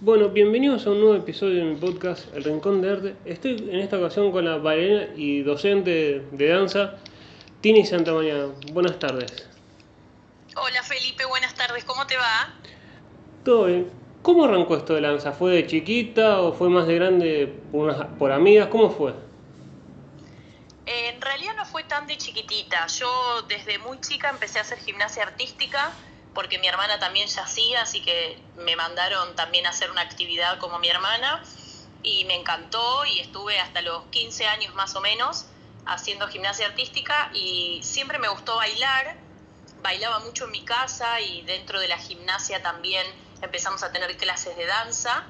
Bueno, bienvenidos a un nuevo episodio de mi podcast El Rincón de Arte. Estoy en esta ocasión con la bailarina y docente de danza, Tini Santamañana. Buenas tardes. Hola Felipe, buenas tardes, ¿cómo te va? Todo bien. ¿Cómo arrancó esto de danza? ¿Fue de chiquita o fue más de grande por, unas- por amigas? ¿Cómo fue? Eh, en realidad no fue tan de chiquitita. Yo desde muy chica empecé a hacer gimnasia artística porque mi hermana también ya hacía, así que me mandaron también a hacer una actividad como mi hermana y me encantó y estuve hasta los 15 años más o menos haciendo gimnasia artística y siempre me gustó bailar. Bailaba mucho en mi casa y dentro de la gimnasia también empezamos a tener clases de danza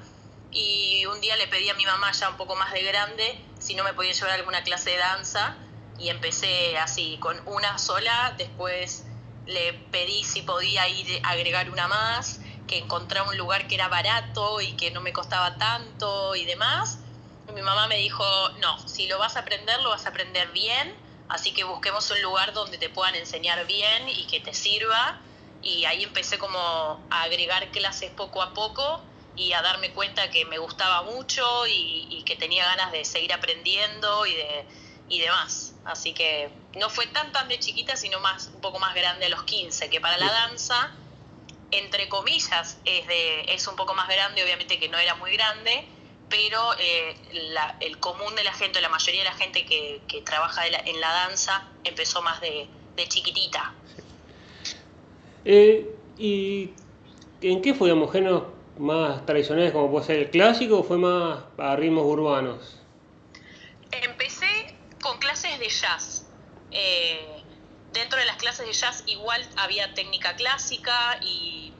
y un día le pedí a mi mamá ya un poco más de grande si no me podía llevar alguna clase de danza y empecé así con una sola, después le pedí si podía ir a agregar una más, que encontrara un lugar que era barato y que no me costaba tanto y demás. Y mi mamá me dijo, no, si lo vas a aprender, lo vas a aprender bien, así que busquemos un lugar donde te puedan enseñar bien y que te sirva. Y ahí empecé como a agregar clases poco a poco y a darme cuenta que me gustaba mucho y que tenía ganas de seguir aprendiendo y de y demás. Así que no fue tan tan de chiquita, sino más un poco más grande a los 15, que para la danza, entre comillas, es, de, es un poco más grande, obviamente que no era muy grande, pero eh, la- el común de la gente, la mayoría de la gente que, que trabaja la- en la danza, empezó más de, de chiquitita. Eh, ¿Y en qué fue, digamos, géneros más tradicionales como puede ser el clásico o fue más a ritmos urbanos? Clases de jazz. Eh, dentro de las clases de jazz igual había técnica clásica y,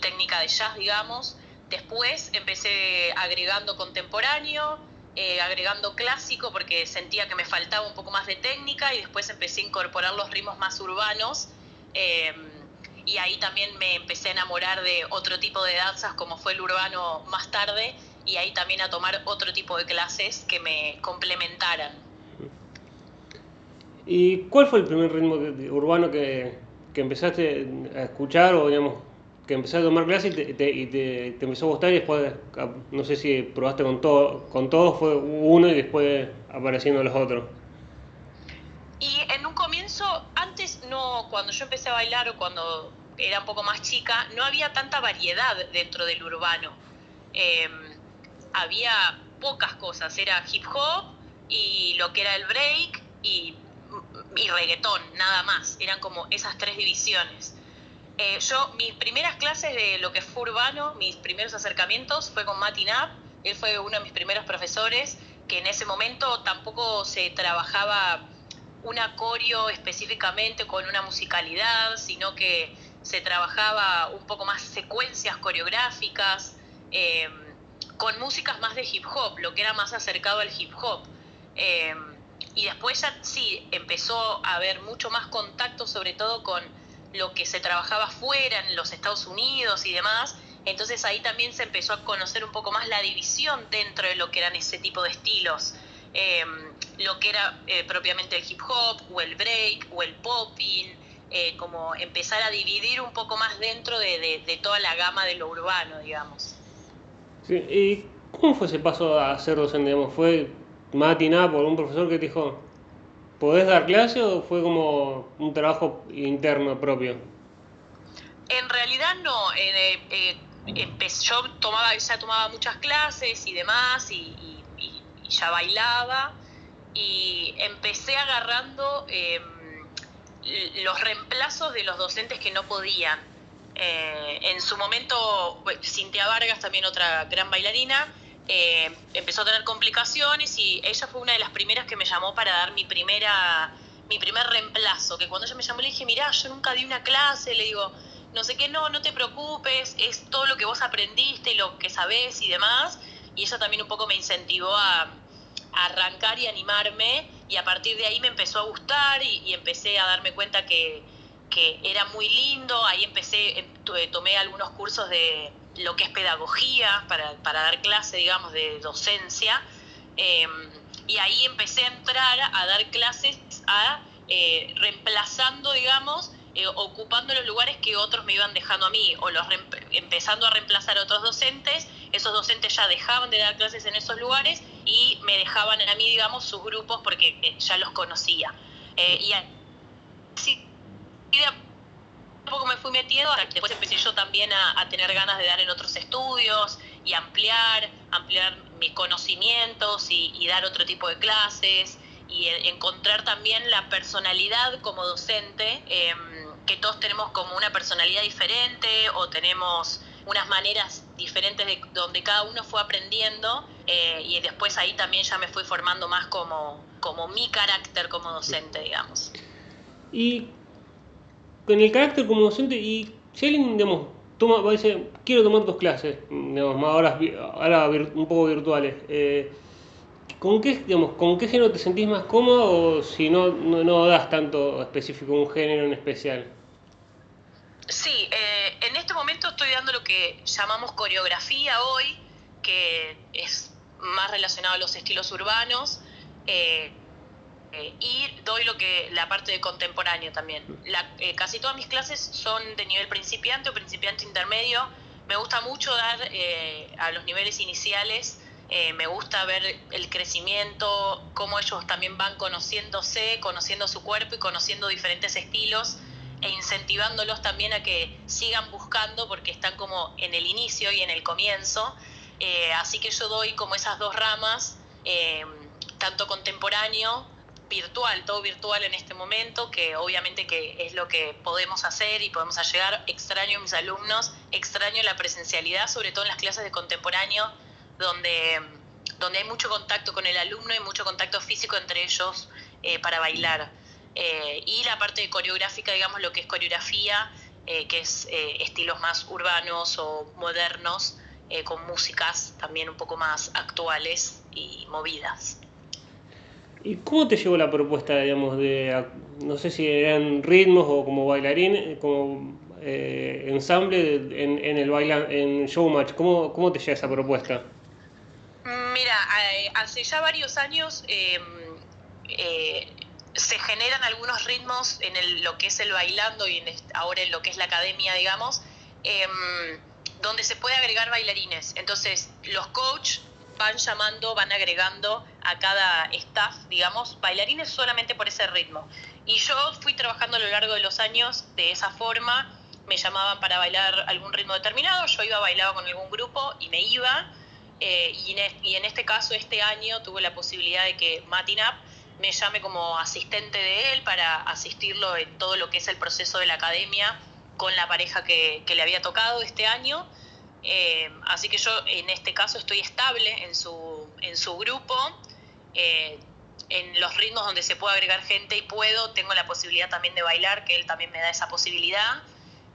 técnica de jazz, digamos. Después empecé agregando contemporáneo, eh, agregando clásico porque sentía que me faltaba un poco más de técnica y después empecé a incorporar los ritmos más urbanos. eh, y ahí también me empecé a enamorar de otro tipo de danzas como fue el urbano más tarde y ahí también a tomar otro tipo de clases que me complementaran. ¿Y cuál fue el primer ritmo urbano que, que empezaste a escuchar o digamos que empezaste a tomar clases y, te, y te- empezó a gustar y después, no sé si probaste con todo, con todos, fue uno y después apareciendo los otros? Y en un comienzo, antes no, cuando yo empecé a bailar o cuando era un poco más chica, no había tanta variedad dentro del urbano. Eh, había pocas cosas, era hip hop y lo que era el break y, y reggaetón, nada más. Eran como esas tres divisiones. Eh, yo, mis primeras clases de lo que fue urbano, mis primeros acercamientos fue con Mati Knapp. Él fue uno de mis primeros profesores, que en ese momento tampoco se trabajaba un acorio específicamente con una musicalidad, sino que se trabajaba un poco más secuencias coreográficas, eh, con músicas más de hip hop, lo que era más acercado al hip hop. Eh, y después ya sí, empezó a haber mucho más contacto, sobre todo con lo que se trabajaba fuera, en los Estados Unidos y demás. Entonces ahí también se empezó a conocer un poco más la división dentro de lo que eran ese tipo de estilos. Eh, lo que era eh, propiamente el hip hop o el break o el popping, eh, como empezar a dividir un poco más dentro de, de- toda la gama de lo urbano, digamos. Sí, ¿Y cómo fue ese paso a ser docente? ¿Fue matinada por un profesor que te dijo, ¿podés dar clase o fue como un trabajo interno propio? En realidad no, eh, eh, empe- yo tomaba, ya tomaba muchas clases y demás y, ya bailaba y empecé agarrando l- los reemplazos de los docentes que no podían. Eh, en su momento, Cintia Vargas, también otra gran bailarina, eh, empezó a tener complicaciones y ella fue una de las primeras que me llamó para dar mi primera mi primer reemplazo, que cuando ella me llamó le dije, mirá, yo nunca di una clase, le digo, no sé qué, no, no te preocupes, es todo lo que vos aprendiste, lo que sabés y demás, y ella también un poco me incentivó a, arrancar y animarme, y a partir de ahí me empezó a gustar y, y empecé a darme cuenta que, que era muy lindo, ahí empecé, em, tu- tomé algunos cursos de lo que es pedagogía para, para dar clase, digamos, de docencia, eh, y ahí empecé a entrar a dar clases a, eh, reemplazando, digamos, eh, ocupando los lugares que otros me iban dejando a mí o los empezando a reemplazar a otros docentes. Esos docentes ya dejaban de dar clases en esos lugares y me dejaban a mí, digamos, sus grupos porque eh, ya los conocía. Y así poco me fui metiendo, después empecé yo también a, tener ganas de dar en otros estudios y ampliar, ampliar mis conocimientos y, dar otro tipo de clases y encontrar también la personalidad como docente. Em, que todos tenemos como una personalidad diferente o tenemos unas maneras diferentes de donde cada uno fue aprendiendo eh, y después ahí también ya me fui formando más como, como mi carácter como docente, digamos. Y con el carácter como docente, y si alguien, digamos, toma, dice, quiero tomar dos clases, digamos, ahora, ahora un poco virtuales, eh, ¿con, qué, digamos, ¿con qué género te sentís más cómodo o si no, no, no das tanto específico un género en especial? Sí, eh, en este momento estoy dando lo que llamamos coreografía hoy, que es más relacionado a los estilos urbanos, eh, eh, y doy lo que la parte de contemporáneo también. casi todas mis clases son de nivel principiante o principiante intermedio. Me gusta mucho dar a los niveles iniciales, me gusta ver el crecimiento, cómo ellos también van conociéndose, conociendo su cuerpo y conociendo diferentes estilos e incentivándolos también a que sigan buscando porque están como en el inicio y en el comienzo. Eh, así que yo doy como esas dos ramas, eh, tanto contemporáneo, virtual, todo virtual en este momento, que obviamente que es lo que podemos hacer y podemos llegar. Extraño a mis alumnos, extraño la presencialidad, sobre todo en las clases de contemporáneo, donde, donde hay mucho contacto con el alumno y mucho contacto físico entre ellos eh, para bailar. Eh, y la parte coreográfica, digamos, lo que es coreografía, eh, que es estilos más urbanos o modernos, con músicas también un poco más actuales y movidas. ¿Y cómo te llegó la propuesta, digamos, de, no sé si eran ritmos o como bailarín, como ensamble en, el baila, en Showmatch? ¿Cómo, ¿Cómo te llega esa propuesta? Mira, hace ya varios años se generan algunos ritmos en lo que es el bailando y ahora en lo que es la academia, digamos, em, donde se puede agregar bailarines. Entonces, los coach van llamando, van agregando a cada staff, digamos, bailarines solamente por ese ritmo. Y yo fui trabajando a lo largo de los años de esa forma, me llamaban para bailar algún ritmo determinado, yo iba, bailaba con algún grupo y me iba. Eh, y, en, este caso, este año tuve la posibilidad de que Matinap me llame como asistente de él para asistirlo en todo lo que es el proceso de la academia con la pareja que, le había tocado este año. Eh, así que yo en este caso estoy estable en su, en su grupo, eh, en los ritmos donde se puede agregar gente y puedo, tengo la posibilidad también de bailar, que él también me da esa posibilidad.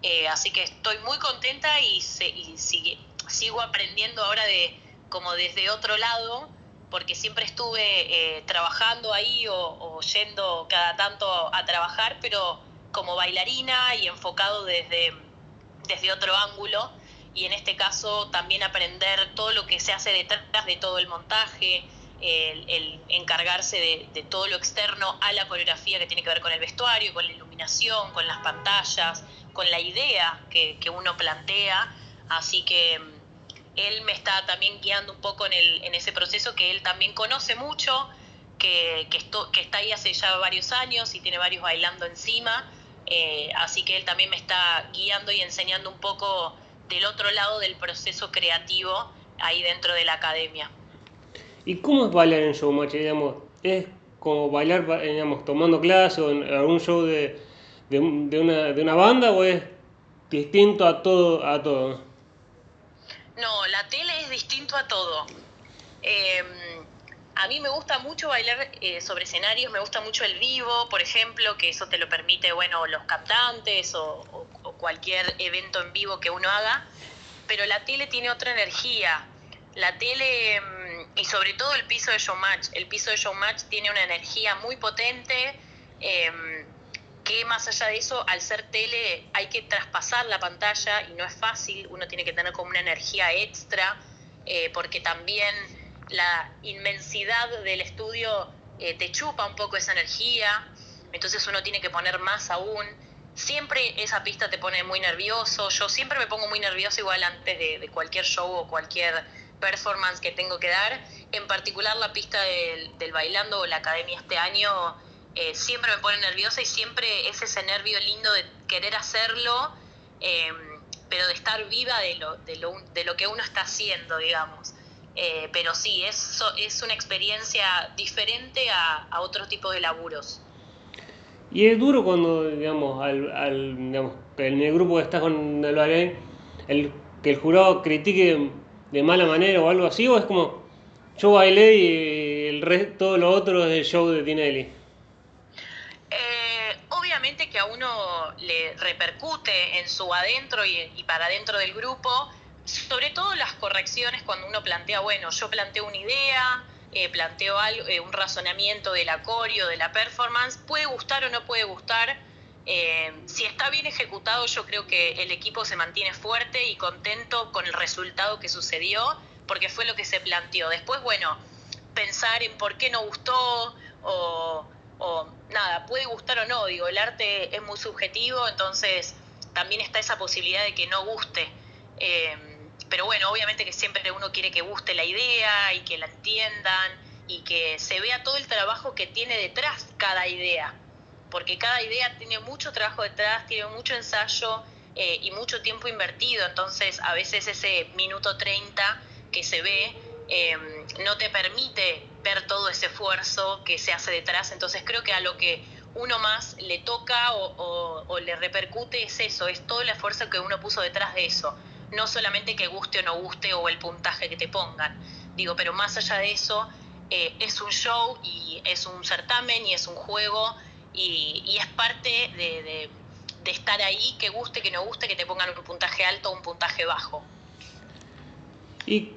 Eh, así que estoy muy contenta y, sigo aprendiendo ahora de como desde otro lado porque siempre estuve trabajando ahí o, yendo cada tanto a trabajar, pero como bailarina y enfocado desde, desde otro ángulo. Y en este caso también aprender todo lo que se hace detrás de todo el montaje, el, encargarse de, todo lo externo a la coreografía que tiene que ver con el vestuario, con la iluminación, con las pantallas, con la idea que, uno plantea. Así que él me está también guiando un poco en, el, en ese proceso que él también conoce mucho, que, que, que está ahí hace ya varios años y tiene varios bailando encima, eh, así que él también me está guiando y enseñando un poco del otro lado del proceso creativo ahí dentro de la academia. ¿Y cómo es bailar en Showmatch? Digamos, ¿Es como bailar digamos, tomando clases o en algún show de, de, una, de una banda o es distinto a todo? A todo? No, la tele es distinto a todo. Em, a mí me gusta mucho bailar eh, sobre escenarios, me gusta mucho el vivo, por ejemplo, que eso te lo permite, bueno, los cantantes o, cualquier evento en vivo que uno haga, pero la tele tiene otra energía. La tele, em, y sobre todo el piso de Showmatch, el piso de Showmatch tiene una energía muy potente. Em, que más allá de eso, al ser tele hay que traspasar la pantalla y no es fácil, uno tiene que tener como una energía extra, eh, porque también la inmensidad del estudio eh, te chupa un poco esa energía, entonces uno tiene que poner más aún. Siempre esa pista te pone muy nervioso. Yo siempre me pongo muy nervioso igual antes de, cualquier show o cualquier performance que tengo que dar. En particular la pista del, bailando o la academia este año eh, siempre me pone nerviosa y siempre es ese nervio lindo de querer hacerlo, em, pero de estar viva de lo, de lo, de lo que uno está haciendo, digamos. Eh, pero sí, es, es una experiencia diferente a, a otro tipo de laburos. Y es duro cuando, digamos, al, al digamos, en el grupo que estás con el el, que el jurado critique de mala manera o algo así, o es como yo bailé y el resto, todo lo otro es el show de Tinelli. Eh, obviamente que a uno le repercute en su adentro y, y para adentro del grupo, sobre todo las correcciones cuando uno plantea, bueno, yo planteo una idea, eh, planteo algo, eh, un razonamiento del acorio, de la performance, puede gustar o no puede gustar. Eh, si está bien ejecutado, yo creo que el equipo se mantiene fuerte y contento con el resultado que sucedió, porque fue lo que se planteó. Después, bueno, pensar en por qué no gustó o, nada, puede gustar o no, digo, el arte es muy subjetivo, entonces también está esa posibilidad de que no guste pero bueno, obviamente que siempre uno quiere que guste la idea y que la entiendan y que se vea todo el trabajo que tiene detrás cada idea, porque cada idea tiene mucho trabajo detrás, tiene mucho ensayo eh, y mucho tiempo invertido, entonces a veces ese minuto 30 que se ve em, no te permite ver todo ese esfuerzo que se hace detrás, entonces creo que a lo que uno más le toca o, o le repercute es eso, es todo el esfuerzo que uno puso detrás de eso no solamente que guste o no guste o el puntaje que te pongan. Digo, pero más allá de eso, eh, es un show y es un certamen y es un juego y, es parte de, estar ahí, que guste, que no guste, que te pongan un puntaje alto o un puntaje bajo. ¿Y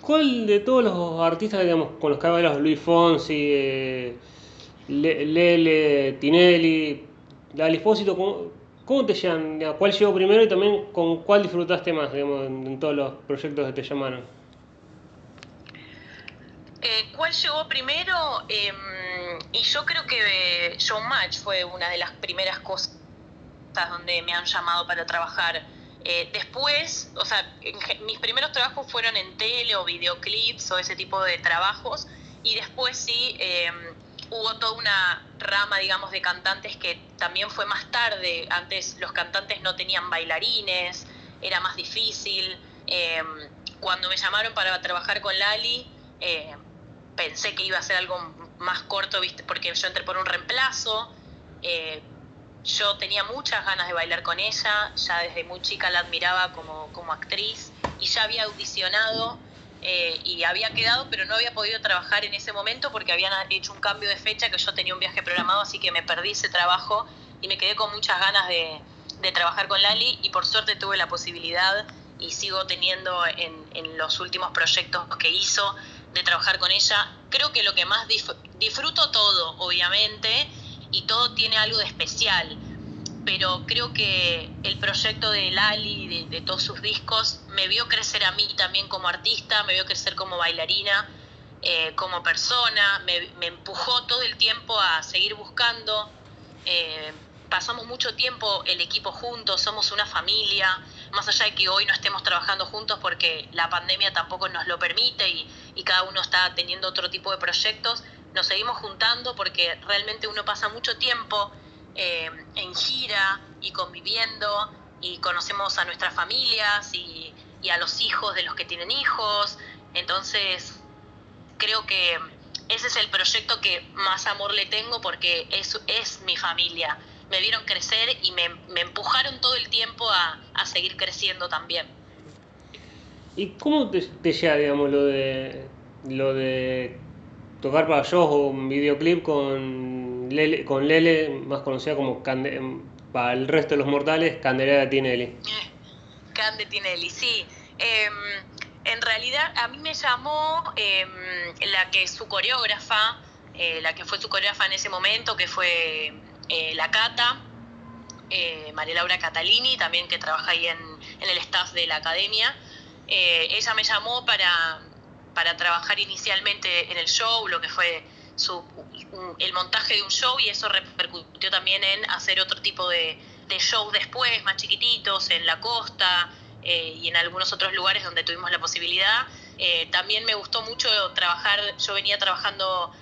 cuál de todos los artistas digamos, con los que Luis Fonsi, eh, Lele, Tinelli, Lali ¿Cómo te llaman? ¿Cuál llegó primero y también con cuál disfrutaste más digamos, en, todos los proyectos que te llamaron? Eh, ¿Cuál llegó primero? Em, y yo creo que Showmatch fue una de las primeras cosas donde me han llamado para trabajar. Eh, después, o sea, mis primeros trabajos fueron en tele o videoclips o ese tipo de trabajos. Y después sí, em, hubo toda una rama, digamos, de cantantes que también fue más tarde. Antes los cantantes no tenían bailarines, era más difícil. Em, cuando me llamaron para trabajar con Lali, eh, pensé que iba a ser algo más corto, ¿viste? porque yo entré por un reemplazo. Eh, yo tenía muchas ganas de bailar con ella, ya desde muy chica la admiraba como, como actriz y ya había audicionado eh, y había quedado, pero no había podido trabajar en ese momento porque habían hecho un cambio de fecha, que yo tenía un viaje programado, así que me perdí ese trabajo y me quedé con muchas ganas de, trabajar con Lali y por suerte tuve la posibilidad y sigo teniendo en, los últimos proyectos que hizo de trabajar con ella. Creo que lo que más disfruto todo, obviamente, y todo tiene algo de especial pero creo que el proyecto de Lali, de, de, todos sus discos, me vio crecer a mí también como artista, me vio crecer como bailarina, eh, como persona, me, empujó todo el tiempo a seguir buscando. Eh, pasamos mucho tiempo el equipo juntos, somos una familia, más allá de que hoy no estemos trabajando juntos porque la pandemia tampoco nos lo permite y, y cada uno está teniendo otro tipo de proyectos, nos seguimos juntando porque realmente uno pasa mucho tiempo eh, en gira y conviviendo y conocemos a nuestras familias y, a los hijos de los que tienen hijos. Entonces, creo que ese es el proyecto que más amor le tengo porque es, es mi familia. Me vieron crecer y me, empujaron todo el tiempo a, seguir creciendo también. ¿Y cómo te, te llega, digamos, lo de, lo de tocar para shows o un videoclip con Lele, con Lele, más conocida como para el resto de los mortales, Candelaria Tinelli. Cande Tinelli, sí. Em, en realidad a mí me llamó em, la que su coreógrafa, eh, la que fue su coreógrafa en ese momento, que fue eh, la Cata, eh, María Laura Catalini, también que trabaja ahí en, en el staff de la academia. ella me llamó para, para trabajar inicialmente en el show, lo que fue su, el montaje de un show y eso repercutió también en hacer otro tipo de, de shows después, más chiquititos, en la costa y en algunos otros lugares donde tuvimos la posibilidad. también me gustó mucho trabajar, yo venía trabajando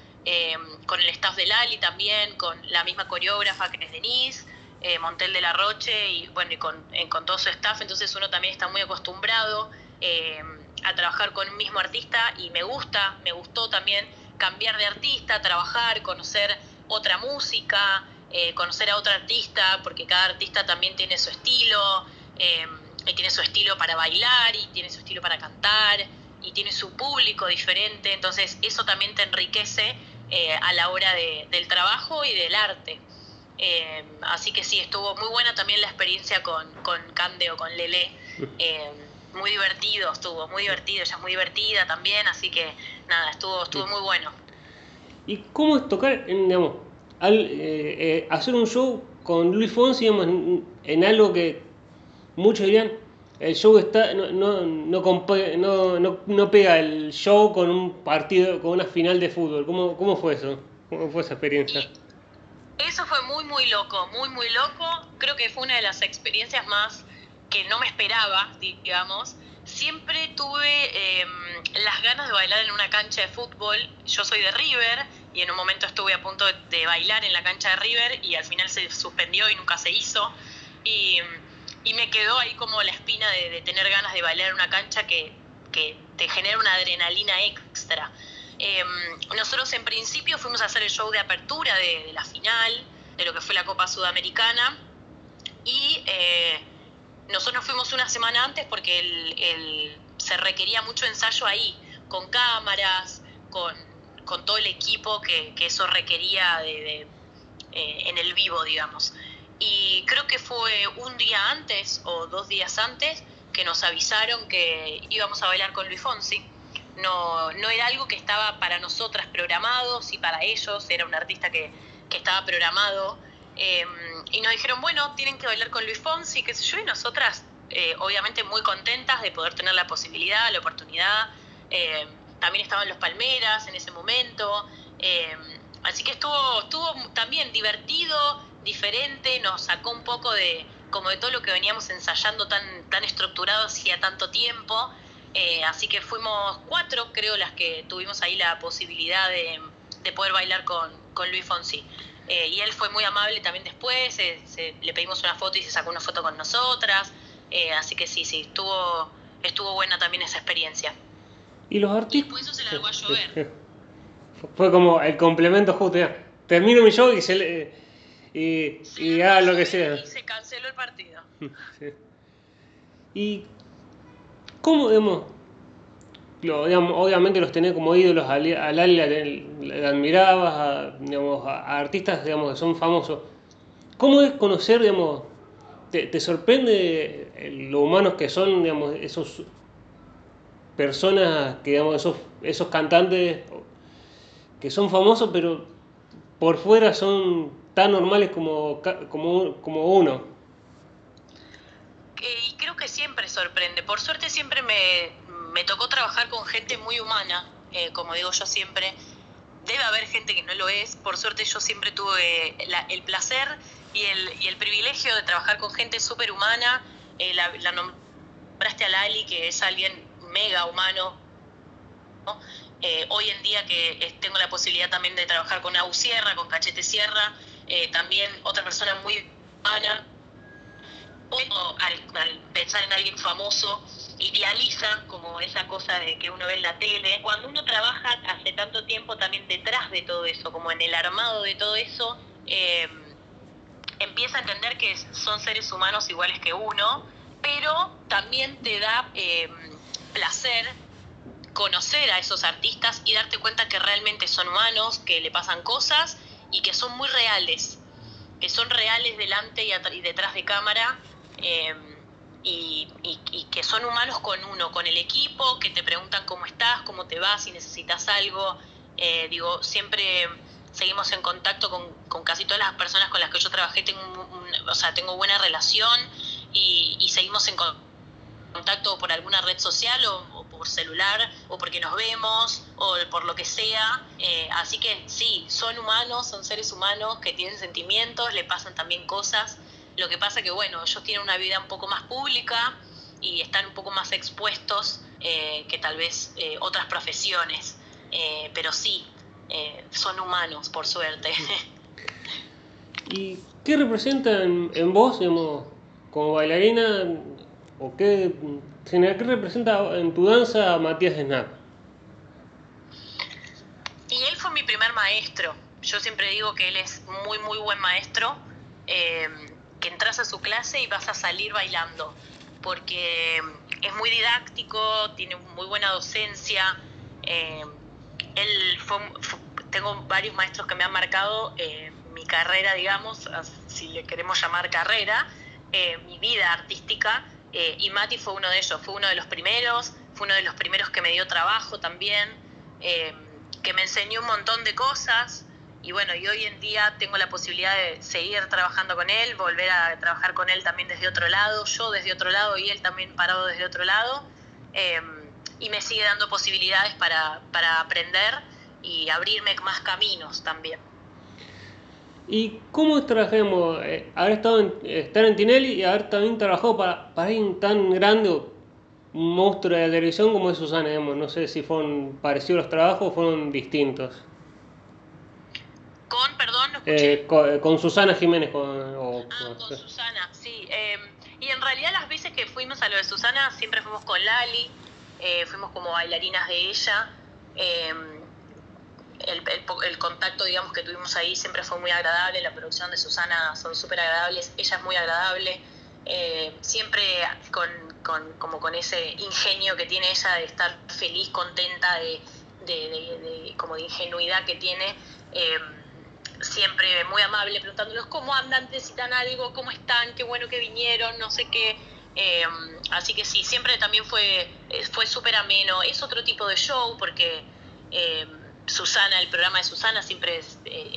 con el staff del Ali también, con la misma coreógrafa que es Denise. Montel de la Roche y bueno y con, todo su staff, entonces uno también está muy acostumbrado a trabajar con un mismo artista y me gusta, me gustó también cambiar de artista, trabajar, conocer otra música, eh, conocer a otro artista, porque cada artista también tiene su estilo, eh, y tiene su estilo para bailar, y tiene su estilo para cantar, y tiene su público diferente, entonces eso también te enriquece eh, a la hora del trabajo y del arte. así que sí, estuvo muy buena también la experiencia con, con Cande o con Lele muy divertido, estuvo muy divertido, ella es muy divertida también, así que nada, estuvo, estuvo muy bueno. ¿Y cómo es tocar, en, digamos, al, eh, eh, hacer un show con Luis Fonsi, digamos, en, algo que muchos dirían, el show está no, no, no, no, no, pega el show con un partido, con una final de fútbol. ¿Cómo, cómo fue eso? ¿Cómo fue esa experiencia? Eso fue muy, muy loco, muy, muy loco. Creo que fue una de las experiencias más que no me esperaba, digamos, siempre tuve em, las ganas de bailar en una cancha de fútbol. Yo soy de River y en un momento estuve a punto de, bailar en la cancha de River y al final se suspendió y nunca se hizo. Y, me quedó ahí como la espina de, tener ganas de bailar en una cancha que, te genera una adrenalina extra. Em, nosotros en principio fuimos a hacer el show de apertura de, la final, de lo que fue la Copa Sudamericana. Y eh, nosotros fuimos una semana antes porque el, se requería mucho ensayo ahí, con cámaras, con, todo el equipo que, eso requería de, eh, en el vivo, digamos. Y creo que fue un día antes o dos días antes que nos avisaron que íbamos a bailar con Luis Fonsi. No, no era algo que estaba para nosotras programado, sí para ellos, era un artista que, que estaba programado Em, y nos dijeron, bueno, tienen que bailar con Luis Fonsi, qué sé yo, y nosotras, eh, obviamente, muy contentas de poder tener la posibilidad, la oportunidad. Em, también estaban los Palmeras en ese momento. Em, así que estuvo, estuvo también divertido, diferente, nos sacó un poco de como de todo lo que veníamos ensayando tan, tan estructurado hacía tanto tiempo. Eh, así que fuimos cuatro, creo, las que tuvimos ahí la posibilidad de, de poder bailar con, con Luis Fonsi. Eh, y él fue muy amable también después, le pedimos una foto y se sacó una foto con nosotras. Eh, así que sí, sí, estuvo, estuvo buena también esa experiencia. ¿Y los artistas? Después eso se largó a llover. Fue como el complemento justo, Termino mi show y se le, y, y haga lo que sea. Y se canceló el partido. ¿Y cómo, digamos, obviamente los tenés como ídolos, al Ali le, admirabas, a, a, artistas digamos, que son famosos. ¿Cómo es conocer, digamos, te, sorprende lo humanos que son, digamos, esos personas, que, digamos, esos, esos cantantes que son famosos, pero por fuera son tan normales como, como, como uno? y creo que siempre sorprende. Por suerte siempre me, me tocó trabajar con gente muy humana, eh, como digo yo siempre. Debe haber gente que no lo es. Por suerte yo siempre tuve el placer y el, privilegio de trabajar con gente súper humana. Eh, la, nombraste a Lali, que es alguien mega humano. Eh, hoy en día que tengo la posibilidad también de trabajar con Au Sierra, con Cachete Sierra, también otra persona muy humana. al pensar en alguien famoso, idealiza como esa cosa de que uno ve en la tele. Cuando uno trabaja hace tanto tiempo también detrás de todo eso, como en el armado de todo eso, eh, empieza a entender que son seres humanos iguales que uno, pero también te da eh, placer conocer a esos artistas y darte cuenta que realmente son humanos, que le pasan cosas y que son muy reales, que son reales delante y, detrás de cámara. Eh, y, que son humanos con uno, con el equipo, que te preguntan cómo estás, cómo te vas, si necesitas algo. Eh, digo, siempre seguimos en contacto con, casi todas las personas con las que yo trabajé, tengo, o sea, tengo buena relación y, seguimos en contacto por alguna red social o, por celular o porque nos vemos o por lo que sea. Eh, así que sí, son humanos, son seres humanos que tienen sentimientos, le pasan también cosas Lo que pasa que, bueno, ellos tienen una vida un poco más pública y están un poco más expuestos eh, que tal vez eh, otras profesiones. Eh, pero sí, son humanos, por suerte. ¿Y qué representa en, vos, digamos, como bailarina, o qué, qué representa en tu danza Matías Snap? Y él fue mi primer maestro. Yo siempre digo que él es muy, muy buen maestro, eh, que entras a su clase y vas a salir bailando, porque es muy didáctico, tiene muy buena docencia. Eh, él tengo varios maestros que me han marcado eh, mi carrera, digamos, si le queremos llamar carrera, mi vida artística, y Mati fue uno de ellos, fue uno de los primeros, fue uno de los primeros que me dio trabajo también que me enseñó un montón de cosas y bueno, y hoy en día tengo la posibilidad de seguir trabajando con él, volver a trabajar con él también desde otro lado, yo desde otro lado y él también parado desde otro lado, em, y me sigue dando posibilidades para, aprender y abrirme más caminos también. ¿Y cómo trabajamos? Eh, haber estado en, estar en Tinelli y haber también trabajado para, para alguien tan grande monstruo de la televisión como es Susana, digamos. No sé si fueron parecidos los trabajos o fueron distintos. Con, perdón, no eh, eh, con, Susana Jiménez. Con, ah, con Susana, sí. Em, y en realidad las veces que fuimos a lo de Susana siempre fuimos con Lali, eh, fuimos como bailarinas de ella. Em, el, el, contacto, digamos, que tuvimos ahí siempre fue muy agradable. La producción de Susana son súper agradables. Ella es muy agradable. siempre con, con, como con ese ingenio que tiene ella de estar feliz, contenta, de, de, como de ingenuidad que tiene. Eh, siempre muy amable, preguntándolos cómo andan, necesitan algo, cómo están, qué bueno que vinieron, no sé qué. Eh, así que sí, siempre también fue, eh, fue súper ameno. Es otro tipo de show porque Susana, el programa de Susana siempre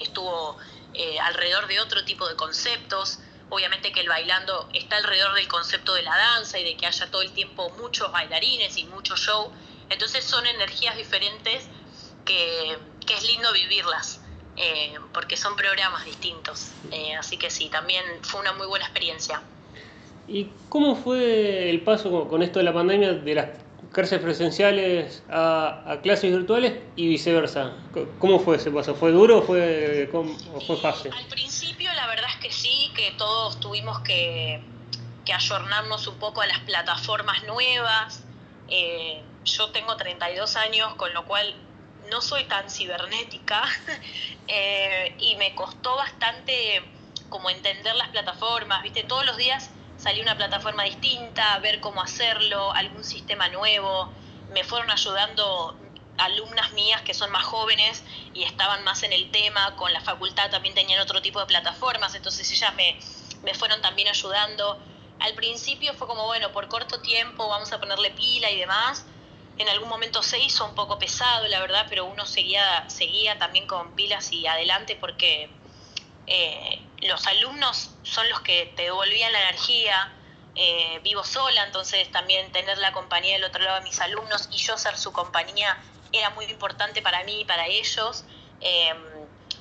estuvo alrededor de otro tipo de conceptos. Obviamente que el bailando está alrededor del concepto de la danza y de que haya todo el tiempo muchos bailarines y mucho show. Entonces son energías diferentes que, es lindo vivirlas, eh, porque son programas distintos. Eh, así que sí, también fue una muy buena experiencia. ¿Y cómo fue el paso con esto de la pandemia de las clases presenciales a, clases virtuales y viceversa? ¿Cómo fue ese paso? ¿Fue duro o fue, o fue fácil? Al principio la verdad es que sí, que todos tuvimos que, que ayornarnos un poco a las plataformas nuevas. Eh, yo tengo 32 años, con lo cual no soy tan cibernética eh, y me costó bastante como entender las plataformas, viste, todos los días salí una plataforma distinta, ver cómo hacerlo, algún sistema nuevo, me fueron ayudando alumnas mías que son más jóvenes y estaban más en el tema, con la facultad también tenían otro tipo de plataformas, entonces ellas me, me fueron también ayudando. Al principio fue como, bueno, por corto tiempo vamos a ponerle pila y demás. En algún momento se hizo un poco pesado, la verdad, pero uno seguía, seguía también con pilas y adelante porque eh, los alumnos son los que te devolvían la energía. Eh, vivo sola, entonces también tener la compañía del otro lado de mis alumnos y yo ser su compañía era muy importante para mí y para ellos. Em,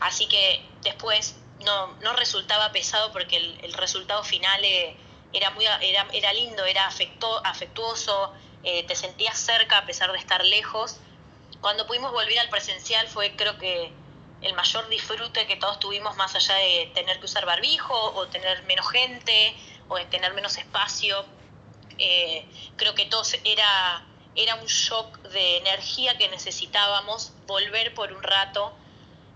así que después no, no, resultaba pesado porque el, resultado final eh, era, muy, era, era, lindo, era afectuoso, eh, te sentías cerca a pesar de estar lejos. Cuando pudimos volver al presencial fue creo que el mayor disfrute que todos tuvimos más allá de tener que usar barbijo o tener menos gente o tener menos espacio. Eh, creo que todos era era un shock de energía que necesitábamos volver por un rato.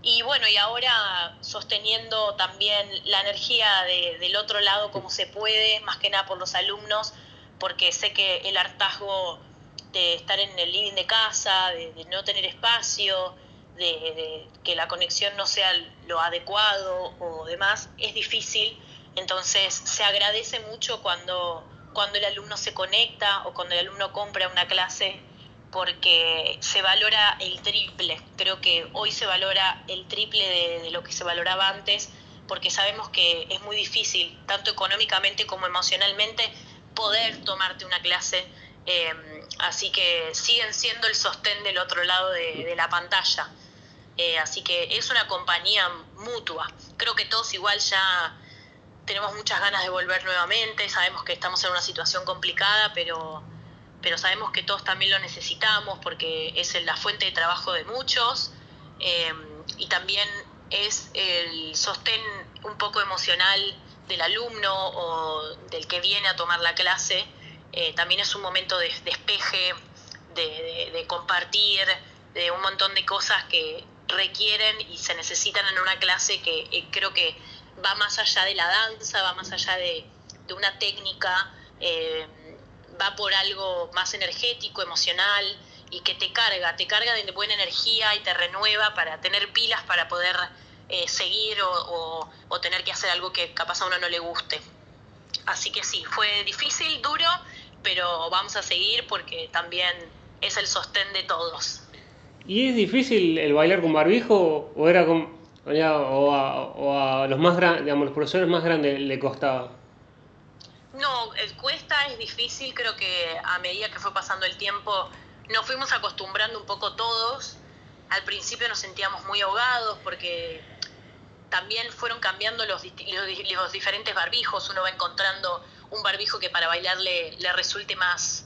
Y bueno, y ahora sosteniendo también la energía del otro lado como se puede, más que nada por los alumnos, porque sé que el hartazgo de estar en el living de casa, de, no tener espacio, de, que la conexión no sea lo adecuado o demás, es difícil. Entonces se agradece mucho cuando cuando el alumno se conecta o cuando el alumno compra una clase porque se valora el triple. Creo que hoy se valora el triple de, lo que se valoraba antes porque sabemos que es muy difícil, tanto económicamente como emocionalmente, poder tomarte una clase. Eh, así que siguen siendo el sostén del otro lado de, la pantalla. Eh, así que es una compañía mutua. Creo que todos igual ya tenemos muchas ganas de volver nuevamente, sabemos que estamos en una situación complicada, pero, pero sabemos que todos también lo necesitamos porque es la fuente de trabajo de muchos eh, y también es el sostén un poco emocional del alumno o del que viene a tomar la clase. Eh, también es un momento de despeje, de, compartir, de un montón de cosas que requieren y se necesitan en una clase que eh, creo que va más allá de la danza, va más allá de, una técnica, eh, va por algo más energético, emocional y que te carga, te carga de buena energía y te renueva para tener pilas para poder seguir o, tener que hacer algo que capaz a uno no le guste. Así que sí, fue difícil, duro, pero vamos a seguir porque también es el sostén de todos. ¿Y es difícil el bailar con barbijo o era con, o a, los más grandes, digamos, los profesores más grandes le costaba? No, el cuesta, es difícil, creo que a medida que fue pasando el tiempo nos fuimos acostumbrando un poco todos. Al principio nos sentíamos muy ahogados porque también fueron cambiando los, diferentes barbijos, uno va encontrando un barbijo que para bailar le, resulte más,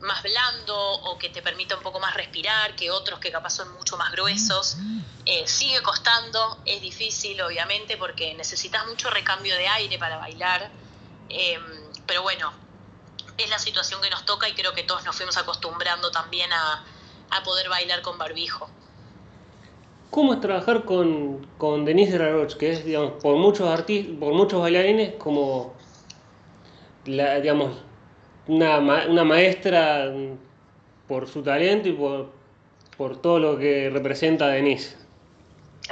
más blando o que te permita un poco más respirar que otros que capaz son mucho más gruesos. Eh, sigue costando, es difícil obviamente porque necesitas mucho recambio de aire para bailar, eh, pero bueno, es la situación que nos toca y creo que todos nos fuimos acostumbrando también a, poder bailar con barbijo. ¿Cómo es trabajar con, con Denise Raroch, que es, digamos, por muchos artistas, por muchos bailarines, como la, digamos, una, una maestra por su talento y por, por todo lo que representa Denise.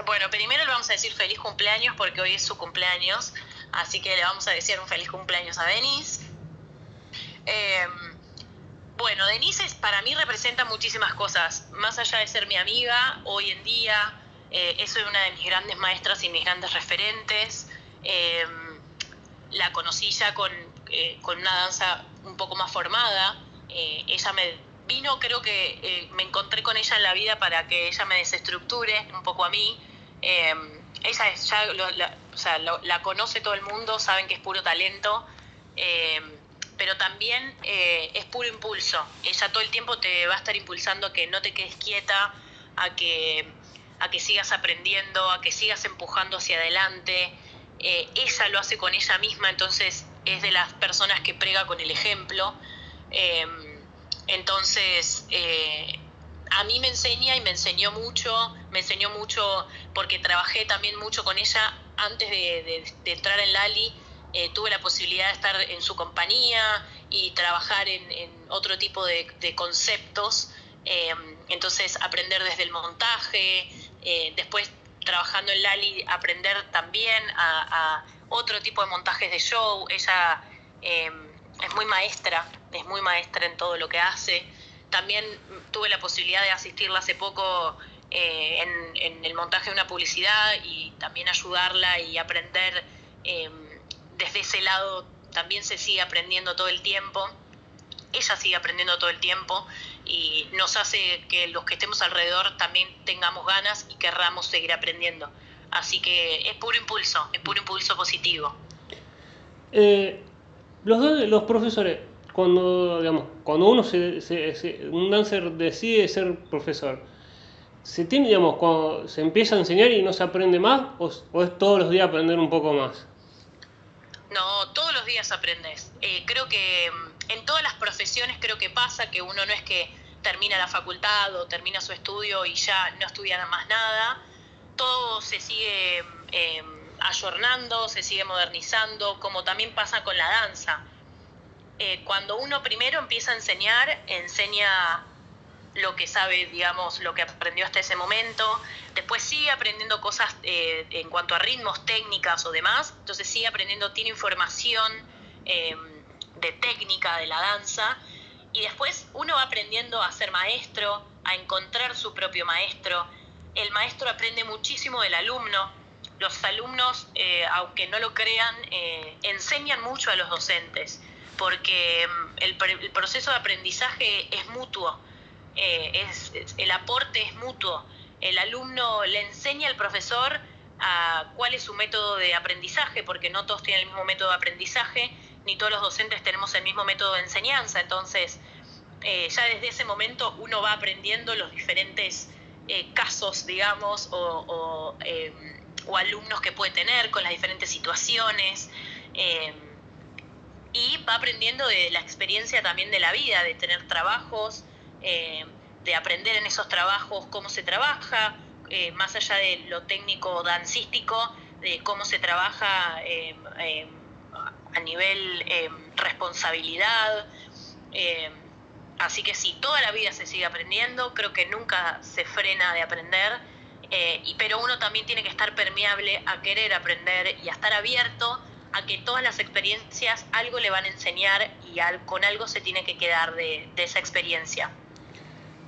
Bueno, primero le vamos a decir feliz cumpleaños porque hoy es su cumpleaños, así que le vamos a decir un feliz cumpleaños a Denise. Em, bueno, Denise para mí representa muchísimas cosas, más allá de ser mi amiga, hoy en día eh, es una de mis grandes maestras y mis grandes referentes. Em, la conocí ya con, eh, con una danza un poco más formada. Eh, ella me vino, creo que eh, me encontré con ella en la vida para que ella me desestructure un poco a mí. ella ya la, o sea, la conoce todo el mundo, saben que es puro talento, pero también es puro impulso. Ella todo el tiempo te va a estar impulsando a que no te quedes quieta, a que, a que sigas aprendiendo, a que sigas empujando hacia adelante. ella lo hace con ella misma, entonces es de las personas que prega con el ejemplo. Eh, entonces, eh, a mí me enseña y me enseñó mucho, me enseñó mucho porque trabajé también mucho con ella antes de, entrar en Lali. Eh, tuve la posibilidad de estar en su compañía y trabajar en, otro tipo de, conceptos. entonces, aprender desde el montaje, después trabajando en Lali, aprender también a otro tipo de montajes de show. Ella em, es muy maestra, es muy maestra en todo lo que hace. También tuve la posibilidad de asistirla hace poco eh, en, el montaje de una publicidad y también ayudarla y aprender em, desde ese lado. También se sigue aprendiendo todo el tiempo. Ella sigue aprendiendo todo el tiempo y nos hace que los que estemos alrededor también tengamos ganas y querramos seguir aprendiendo. Así que es puro impulso, es puro impulso positivo. Eh, los, los profesores, cuando, digamos, cuando uno se, un dancer decide ser profesor, ¿se tiene, digamos, cuando se empieza a enseñar y no se aprende más o, es todos los días aprender un poco más? No, todos los días aprendes. Eh, creo que mm, en todas las profesiones creo que pasa que uno no es que termina la facultad o termina su estudio y ya no estudia más nada, todo se sigue eh, ayornando, se sigue modernizando, como también pasa con la danza. Eh, cuando uno primero empieza a enseñar, enseña lo que sabe, digamos, lo que aprendió hasta ese momento, después sigue aprendiendo cosas eh, en cuanto a ritmos, técnicas o demás, entonces sigue aprendiendo, tiene información de técnica de la danza, y después uno va aprendiendo a ser maestro, a encontrar su propio maestro, el maestro aprende muchísimo del alumno. Los alumnos, eh, aunque no lo crean, eh, enseñan mucho a los docentes, porque mm, el, proceso de aprendizaje es mutuo, eh, es, el aporte es mutuo. El alumno le enseña al profesor cuál es su método de aprendizaje, porque no todos tienen el mismo método de aprendizaje, ni todos los docentes tenemos el mismo método de enseñanza, entonces eh, ya desde ese momento uno va aprendiendo los diferentes eh, casos, digamos, o, em, o, alumnos que puede tener con las diferentes situaciones. Em, y va aprendiendo de la experiencia también de la vida, de tener trabajos, em, de aprender en esos trabajos cómo se trabaja, eh, más allá de lo técnico dancístico, de cómo se trabaja a nivel responsabilidad. Así que sí, toda la vida se sigue aprendiendo, creo que nunca se frena de aprender, eh, pero uno también tiene que estar permeable a querer aprender y a estar abierto a que todas las experiencias algo le van a enseñar y con algo se tiene que quedar de, esa experiencia.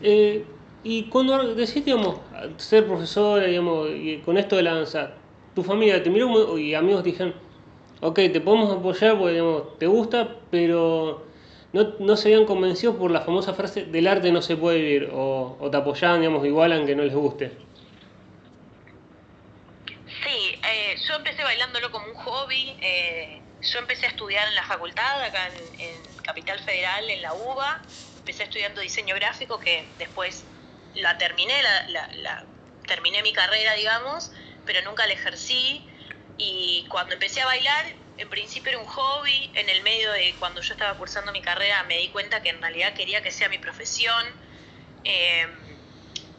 Eh, y cuando decís, digamos, ser profesor, digamos, y con esto de la danza, tu familia te miró y amigos dijeron, ok, te podemos apoyar porque digamos, te gusta, pero no, no se habían convencido por la famosa frase del arte no se puede vivir, o, te apoyaban, digamos, igual aunque no les guste. Sí, eh, yo empecé bailándolo como un hobby. Eh, yo empecé a estudiar en la facultad, acá en, Capital Federal, en la UBA. Empecé estudiando diseño gráfico, que después la terminé, la, terminé mi carrera, digamos, pero nunca la ejercí. Y cuando empecé a bailar, en principio era un hobby, en el medio de cuando yo estaba cursando mi carrera me di cuenta que en realidad quería que sea mi profesión. Eh,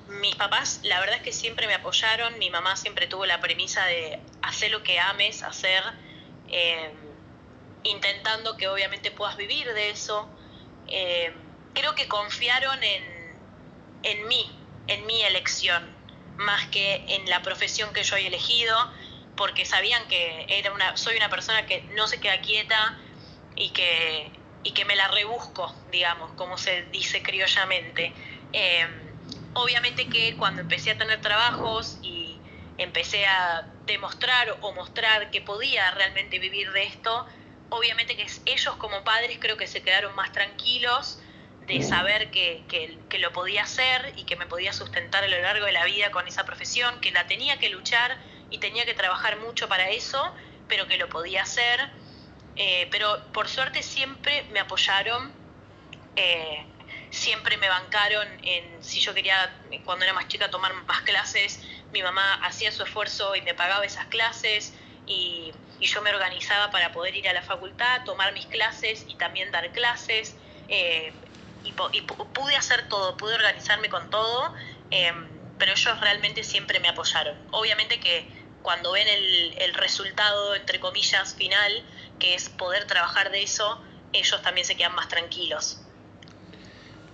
mis papás, la verdad es que siempre me apoyaron, mi mamá siempre tuvo la premisa de hacer lo que ames hacer, eh, intentando que obviamente puedas vivir de eso. Eh, creo que confiaron en, en mí, en mi elección, más que en la profesión que yo he elegido porque sabían que era una, soy una persona que no se queda quieta y que, y que me la rebusco, digamos, como se dice criollamente. Em, obviamente que cuando empecé a tener trabajos y empecé a demostrar o mostrar que podía realmente vivir de esto, obviamente que ellos como padres creo que se quedaron más tranquilos de saber que, que, que, lo podía hacer y que me podía sustentar a lo largo de la vida con esa profesión, que la tenía que luchar y tenía que trabajar mucho para eso, pero que lo podía hacer. Eh, pero por suerte siempre me apoyaron, eh, siempre me bancaron en si yo quería, cuando era más chica, tomar más clases, mi mamá hacía su esfuerzo y me pagaba esas clases y, yo me organizaba para poder ir a la facultad, tomar mis clases y también dar clases. Eh, y, y, pude hacer todo, pude organizarme con todo pero ellos realmente siempre me apoyaron. Obviamente que cuando ven el, resultado, entre comillas, final, que es poder trabajar de eso, ellos también se quedan más tranquilos.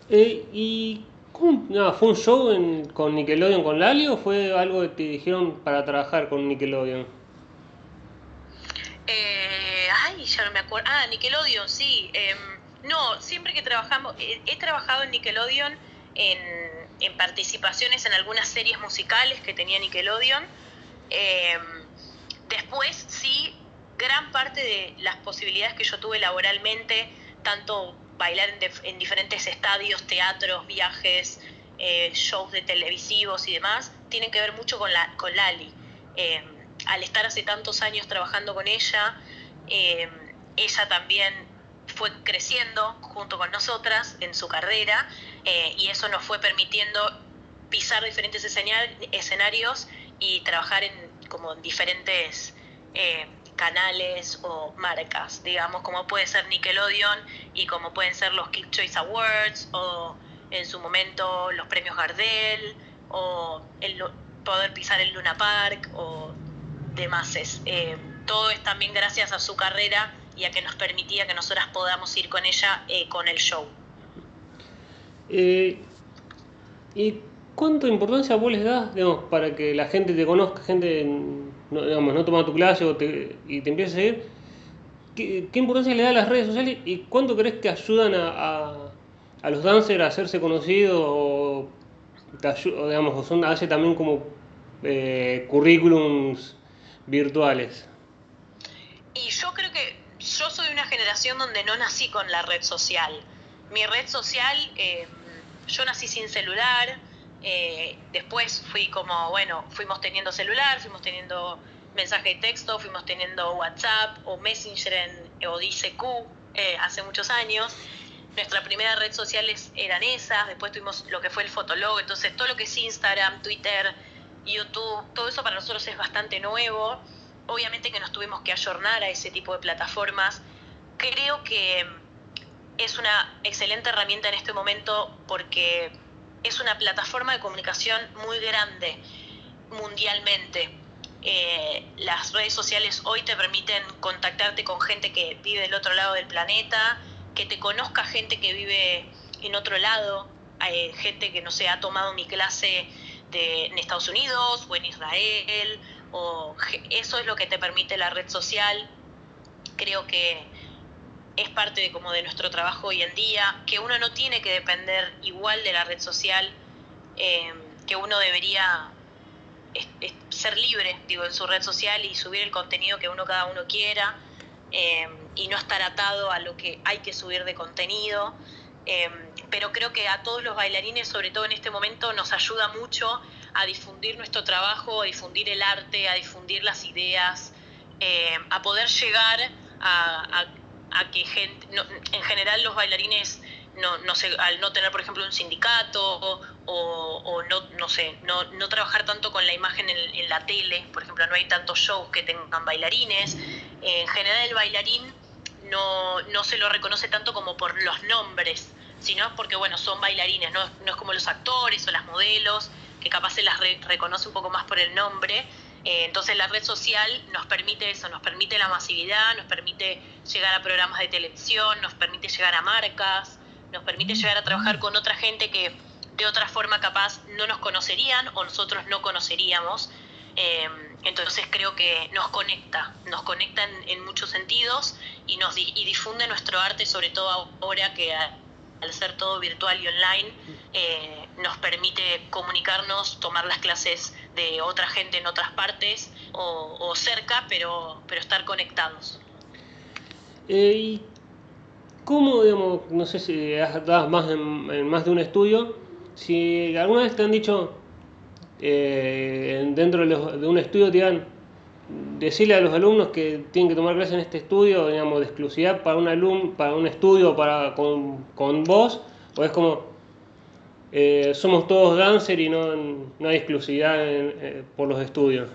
Eh, ¿Y cómo, fue un show con Nickelodeon con Lali o fue algo que te dijeron para trabajar con Nickelodeon? Eh, ay, ya no me acuerdo. Ah, Nickelodeon, sí. Em, no, siempre que trabajamos, he trabajado en Nickelodeon en en participaciones en algunas series musicales que tenía Nickelodeon. Em, después, sí, gran parte de las posibilidades que yo tuve laboralmente, tanto bailar en, diferentes estadios, teatros, viajes, eh, shows de televisivos y demás, tienen que ver mucho con, la, con Lali. Em, al estar hace tantos años trabajando con ella, em, ella también fue creciendo junto con nosotras en su carrera eh, y eso nos fue permitiendo pisar diferentes escenarios y trabajar en como diferentes eh, canales o marcas, digamos, como puede ser Nickelodeon y como pueden ser los Kids Choice Awards o en su momento los premios Gardel o el poder pisar el Luna Park o demás. Eh, todo es también gracias a su carrera y a que nos permitía que nosotras podamos ir con ella eh, con el show. Eh, ¿Y cuánta importancia vos les das digamos, para que la gente te conozca, gente no, digamos, no toma tu clase o te, y te empiece a seguir? ¿Qué, importancia le da a las redes sociales y cuánto crees que ayudan a, a, los dancers a hacerse conocidos o, digamos, o son, hace también como eh, currículums virtuales? Y yo creo que yo soy una generación donde no nací con la red social. Mi red social, eh, yo nací sin celular, Eh, después fui como, bueno, fuimos teniendo celular, fuimos teniendo mensaje de texto, fuimos teniendo WhatsApp o Messenger en, o DCQ eh, hace muchos años. Nuestra primera red sociales eran esas, después tuvimos lo que fue el Fotolog, entonces todo lo que es Instagram, Twitter, YouTube, todo eso para nosotros es bastante nuevo. Obviamente que nos tuvimos que ayornar a ese tipo de plataformas. Creo que es una excelente herramienta en este momento porque es una plataforma de comunicación muy grande mundialmente. Eh, las redes sociales hoy te permiten contactarte con gente que vive del otro lado del planeta, que te conozca gente que vive en otro lado, hay gente que no sé, ha tomado mi clase de, en Estados Unidos o en Israel, o eso es lo que te permite la red social. Creo que es parte de como de nuestro trabajo hoy en día, que uno no tiene que depender igual de la red social, eh, que uno debería ser libre, digo, en su red social y subir el contenido que uno cada uno quiera eh, y no estar atado a lo que hay que subir de contenido. Eh, pero creo que a todos los bailarines, sobre todo en este momento, nos ayuda mucho a difundir nuestro trabajo, a difundir el arte, a difundir las ideas, a poder llegar a, a que gente, en general los bailarines no, no sé, al no tener, por ejemplo, un sindicato o, no, no sé, no, no, trabajar tanto con la imagen en, la tele, por ejemplo, no hay tantos shows que tengan bailarines. en general el bailarín no, no se lo reconoce tanto como por los nombres, sino porque, bueno, son bailarines, no, no es como los actores o las modelos, que capaz se las reconoce un poco más por el nombre. Eh, entonces la red social nos permite eso, nos permite la masividad, nos permite llegar a programas de televisión, nos permite llegar a marcas, nos permite llegar a trabajar con otra gente que de otra forma capaz no nos conocerían o nosotros no conoceríamos. Eh, entonces creo que nos conecta, nos conecta en, muchos sentidos y, nos, y difunde nuestro arte, sobre todo ahora que al ser todo virtual y online, eh, nos permite comunicarnos, tomar las clases de otra gente en otras partes o, cerca, pero, pero estar conectados. Eh, ¿Y cómo, digamos, no sé si has dado más en, más de un estudio, si alguna vez te han dicho eh, dentro de, un estudio, te decirle a los alumnos que tienen que tomar clases en este estudio, digamos, de exclusividad para un alumno, para un estudio para con, con vos, o es como eh, somos todos dancer y no, no hay exclusividad eh, por los estudios.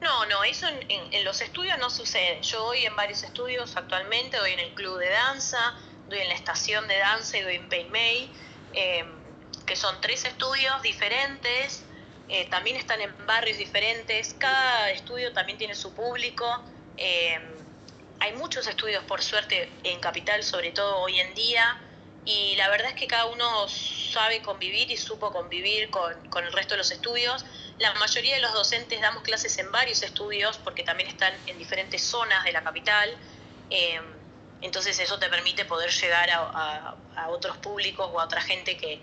No, no, eso en, los estudios no sucede. Yo doy en varios estudios actualmente, doy en el club de danza, doy en la estación de danza y doy en May, eh, que son tres estudios diferentes, también están en barrios diferentes, cada estudio también tiene su público. hay muchos estudios, por suerte, en Capital, sobre todo hoy en día y la verdad es que cada uno sabe convivir y supo convivir con, el resto de los estudios. La mayoría de los docentes damos clases en varios estudios porque también están en diferentes zonas de la capital. Em, entonces eso te permite poder llegar a, otros públicos o a otra gente que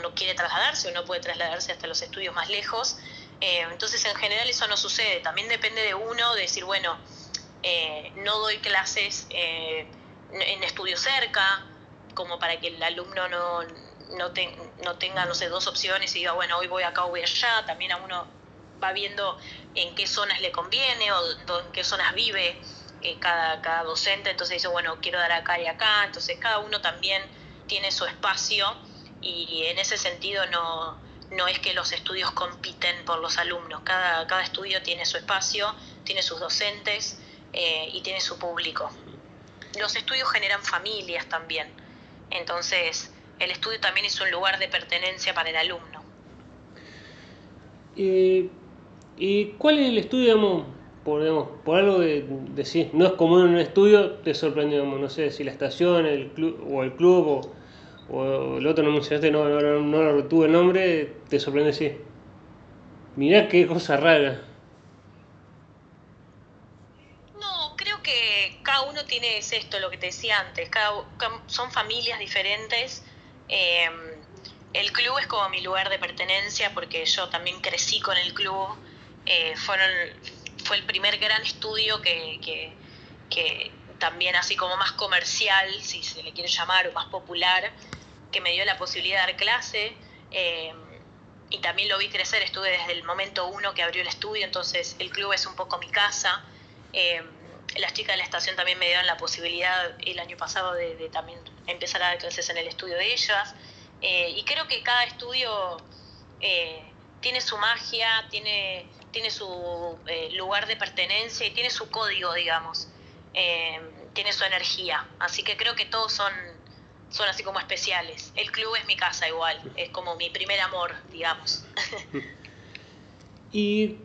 no, quiere trasladarse o no puede trasladarse hasta los estudios más lejos. Em, entonces en general eso no sucede. También depende de uno de decir, bueno, eh, no doy clases eh, en estudio cerca, como para que el alumno no, no, no tenga, dos opciones y diga, bueno, hoy voy acá o voy allá, también a uno va viendo en qué zonas le conviene o en qué zonas vive eh, cada, cada docente, entonces dice, bueno, quiero dar acá y acá, entonces cada uno también tiene su espacio y en ese sentido no, no es que los estudios compiten por los alumnos, cada, cada estudio tiene su espacio, tiene sus docentes eh, y tiene su público. Los estudios generan familias también. Entonces, el estudio también es un lugar de pertenencia para el alumno. ¿Y cuál es el estudio, digamos, por, por algo de decir, no es común en un estudio, te sorprendió, no sé, si la estación el club, o el club o, el otro no mencionaste, no, no, no, no tuve el nombre, te sorprende, sí. Mirá qué cosa rara. cada uno tiene es esto, lo que te decía antes, cada, son familias diferentes. Em, el club es como mi lugar de pertenencia porque yo también crecí con el club. Eh, fueron, fue el primer gran estudio que, también así como más comercial, si se le quiere llamar, o más popular, que me dio la posibilidad de dar clase. Em, y también lo vi crecer, estuve desde el momento uno que abrió el estudio, entonces el club es un poco mi casa. Eh, las chicas de la estación también me dieron la posibilidad el año pasado de, también empezar a dar clases en el estudio de ellas. Eh, y creo que cada estudio eh, tiene su magia, tiene, tiene su lugar de pertenencia y tiene su código, digamos. tiene su energía. Así que creo que todos son son así como especiales. El club es mi casa igual, es como mi primer amor, digamos. y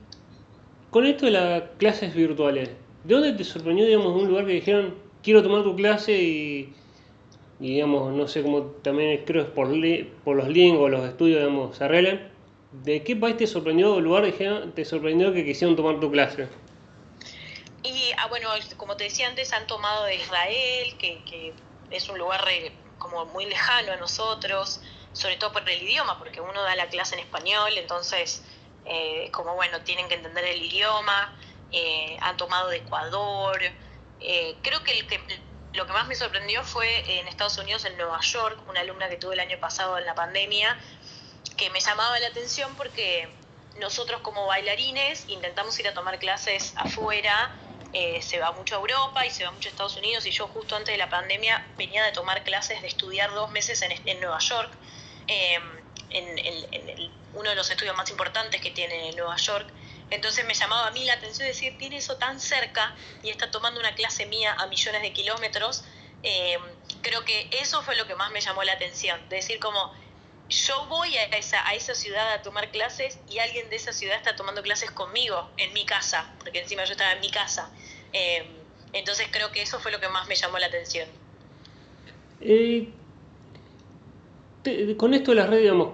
con esto de las clases virtuales, ¿de dónde te sorprendió, digamos, un lugar que dijeron, quiero tomar tu clase y, digamos, no sé cómo también creo es por, por los links o los estudios, digamos, se arreglan? ¿De qué país te sorprendió, el lugar dijeron, te sorprendió que quisieron tomar tu clase? Y, ah, bueno, como te decía antes, han tomado de Israel, que, que es un lugar como muy lejano a nosotros, sobre todo por el idioma, porque uno da la clase en español, entonces eh, como bueno, tienen que entender el idioma, eh, han tomado de Ecuador. Eh, creo que, el que lo que más me sorprendió fue en Estados Unidos, en Nueva York, una alumna que tuve el año pasado en la pandemia, que me llamaba la atención porque nosotros como bailarines intentamos ir a tomar clases afuera eh, se va mucho a Europa y se va mucho a Estados Unidos y yo justo antes de la pandemia venía de tomar clases de estudiar dos meses en, en Nueva York, em, en, uno de los estudios más importantes que tiene Nueva York. Entonces me llamaba a mí la atención decir, tiene eso tan cerca y está tomando una clase mía a millones de kilómetros. Em, creo que eso fue lo que más me llamó la atención, decir como yo voy a esa, a esa ciudad a tomar clases y alguien de esa ciudad está tomando clases conmigo en mi casa, porque encima yo estaba en mi casa. Eh, entonces creo que eso fue lo que más me llamó la atención. Eh, con esto de las redes, digamos,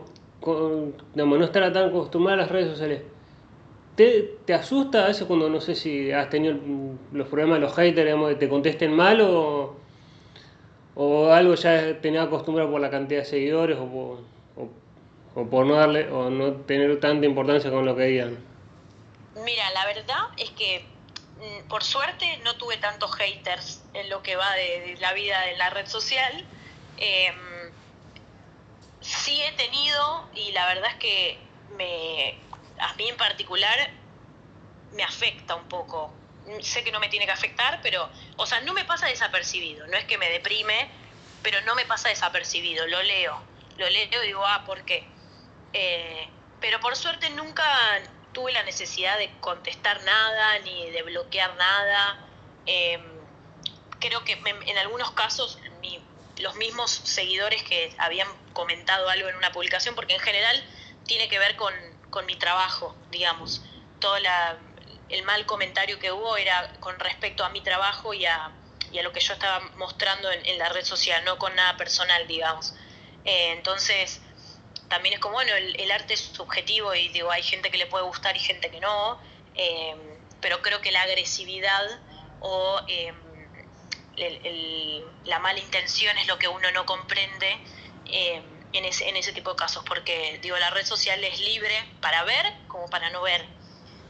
no estar tan acostumbrada a las redes sociales, ¿te, ¿te, asusta a veces cuando no sé si has tenido los problemas de los haters, digamos, que te contesten mal o, o algo ya tenía acostumbrado por la cantidad de seguidores o por o por no darle o no tener tanta importancia con lo que digan? Mira, la verdad es que mm, por suerte no tuve tantos haters en lo que va de, la vida de la red social. Em, sí he tenido, y la verdad es que me, a mí en particular me afecta un poco. Sé que no me tiene que afectar, pero, o sea, no me pasa desapercibido. No es que me deprime, pero no me pasa desapercibido. Lo leo, lo leo y digo, ah, ¿por qué? Eh, pero por suerte nunca tuve la necesidad de contestar nada ni de bloquear nada. Em, creo que en algunos casos los mismos seguidores que habían comentado algo en una publicación, porque en general tiene que ver con, mi trabajo, digamos. Todo el mal comentario que hubo era con respecto a mi trabajo y a, lo que yo estaba mostrando en, la red social, no con nada personal, digamos. Eh, entonces, también es como, bueno, el, arte es subjetivo y digo, hay gente que le puede gustar y gente que no, eh, pero creo que la agresividad o eh, la mala intención es lo que uno no comprende eh, en, ese, en ese tipo de casos, porque digo, la red social es libre para ver como para no ver.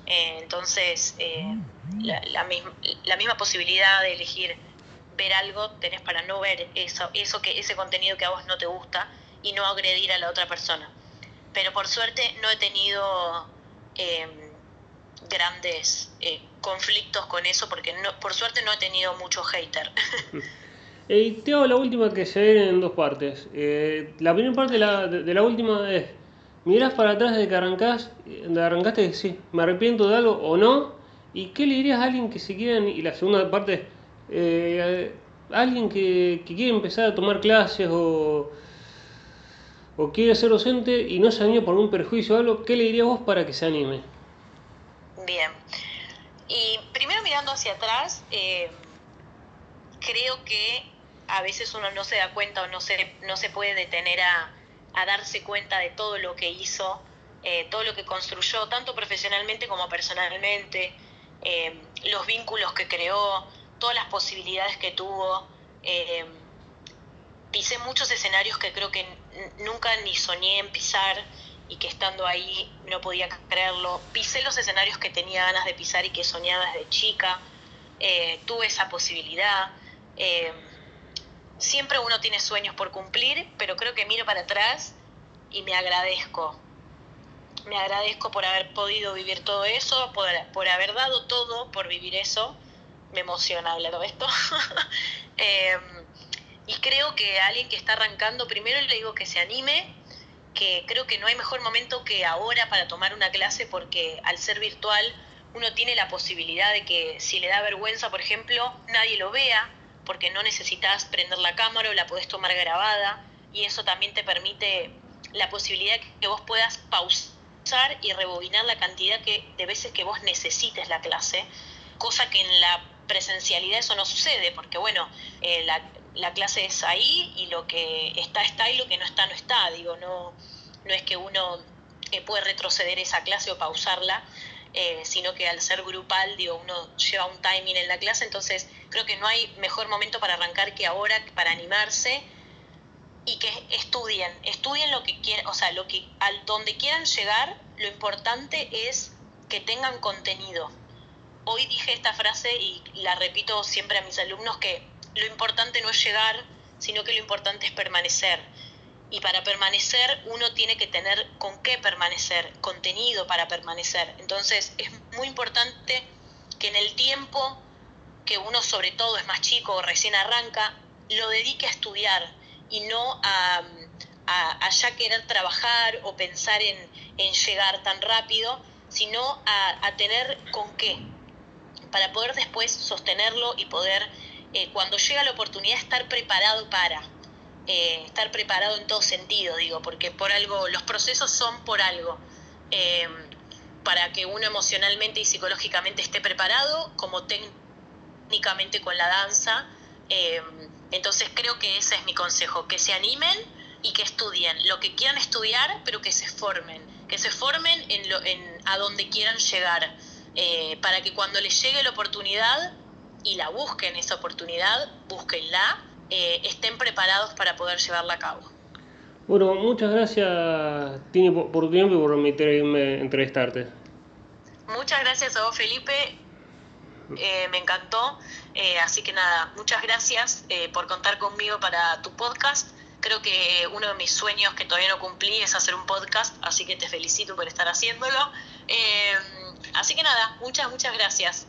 entonces, la, la, misma, la misma posibilidad de elegir ver algo tenés para no ver eso, eso que, ese contenido que a vos no te gusta y no agredir a la otra persona. Pero por suerte no he tenido em, grandes eh, conflictos con eso porque no, por suerte no he tenido mucho hater. Te hago la última que se ve en dos partes. Eh, la primera parte de la, última es, mirás para atrás de que arrancás, de arrancaste y sí, me arrepiento de algo o no, y qué le dirías a alguien que se quiera, y la segunda parte, eh, alguien que, que quiere empezar a tomar clases o o quiere ser docente y no se anime por un perjuicio o algo, ¿qué le diría vos para que se anime? Bien. Y primero mirando hacia atrás, eh, creo que a veces uno no se da cuenta o no se, no se puede detener a, darse cuenta de todo lo que hizo, eh, todo lo que construyó, tanto profesionalmente como personalmente, eh, los vínculos que creó, todas las posibilidades que tuvo pisé muchos escenarios que creo que nunca ni soñé en pisar y que estando ahí no podía creerlo. Pisé los escenarios que tenía ganas de pisar y que soñaba desde chica. Eh, tuve esa posibilidad. Eh, siempre uno tiene sueños por cumplir, pero creo que miro para atrás y me agradezco. me agradezco por haber podido vivir todo eso, por, haber dado todo por vivir eso. Me emociona hablar de esto. Em, y creo que alguien que está arrancando, primero le digo que se anime, que creo que no hay mejor momento que ahora para tomar una clase porque al ser virtual uno tiene la posibilidad de que si le da vergüenza, por ejemplo, nadie lo vea, porque no necesitas prender la cámara o la podés tomar grabada y eso también te permite la posibilidad que vos puedas pausar y rebobinar la cantidad que, de veces que vos necesites la clase, cosa que en la presencialidad eso no sucede, porque bueno, eh, la, la, clase es ahí y lo que está está y lo que no está no está, digo, no, no es que uno eh, puede retroceder esa clase o pausarla, eh, sino que al ser grupal, digo, uno lleva un timing en la clase, entonces creo que no hay mejor momento para arrancar que ahora, para animarse y que estudien, estudien lo que quieran, o sea, lo que al donde quieran llegar, lo importante es que tengan contenido. Hoy dije esta frase y la repito siempre a mis alumnos que lo importante no es llegar, sino que lo importante es permanecer. Y para permanecer uno tiene que tener con qué permanecer, contenido para permanecer. Entonces es muy importante que en el tiempo que uno sobre todo es más chico o recién arranca, lo dedique a estudiar y no a, ya querer trabajar o pensar en, llegar tan rápido, sino a, tener con qué, para poder después sostenerlo y poder, eh, cuando llega la oportunidad, estar preparado para, eh, estar preparado en todo sentido, digo, porque por algo, los procesos son por algo. Eh, para que uno emocionalmente y psicológicamente esté preparado, como técnicamente con la danza, entonces creo que ese es mi consejo, que se animen y que estudien lo que quieran estudiar, pero que se formen, que se formen en, lo, en a donde quieran llegar, para que cuando les llegue la oportunidad y la busquen esa oportunidad, búsquenla, eh, estén preparados para poder llevarla a cabo. Bueno, muchas gracias Tini por tu tiempo y por permitirme entrevistarte. Muchas gracias a vos Felipe eh, me encantó. Eh, así que nada, muchas gracias eh, por contar conmigo para tu podcast. Creo que uno de mis sueños que todavía no cumplí es hacer un podcast, así que te felicito por estar haciéndolo. así que nada, muchas, muchas gracias.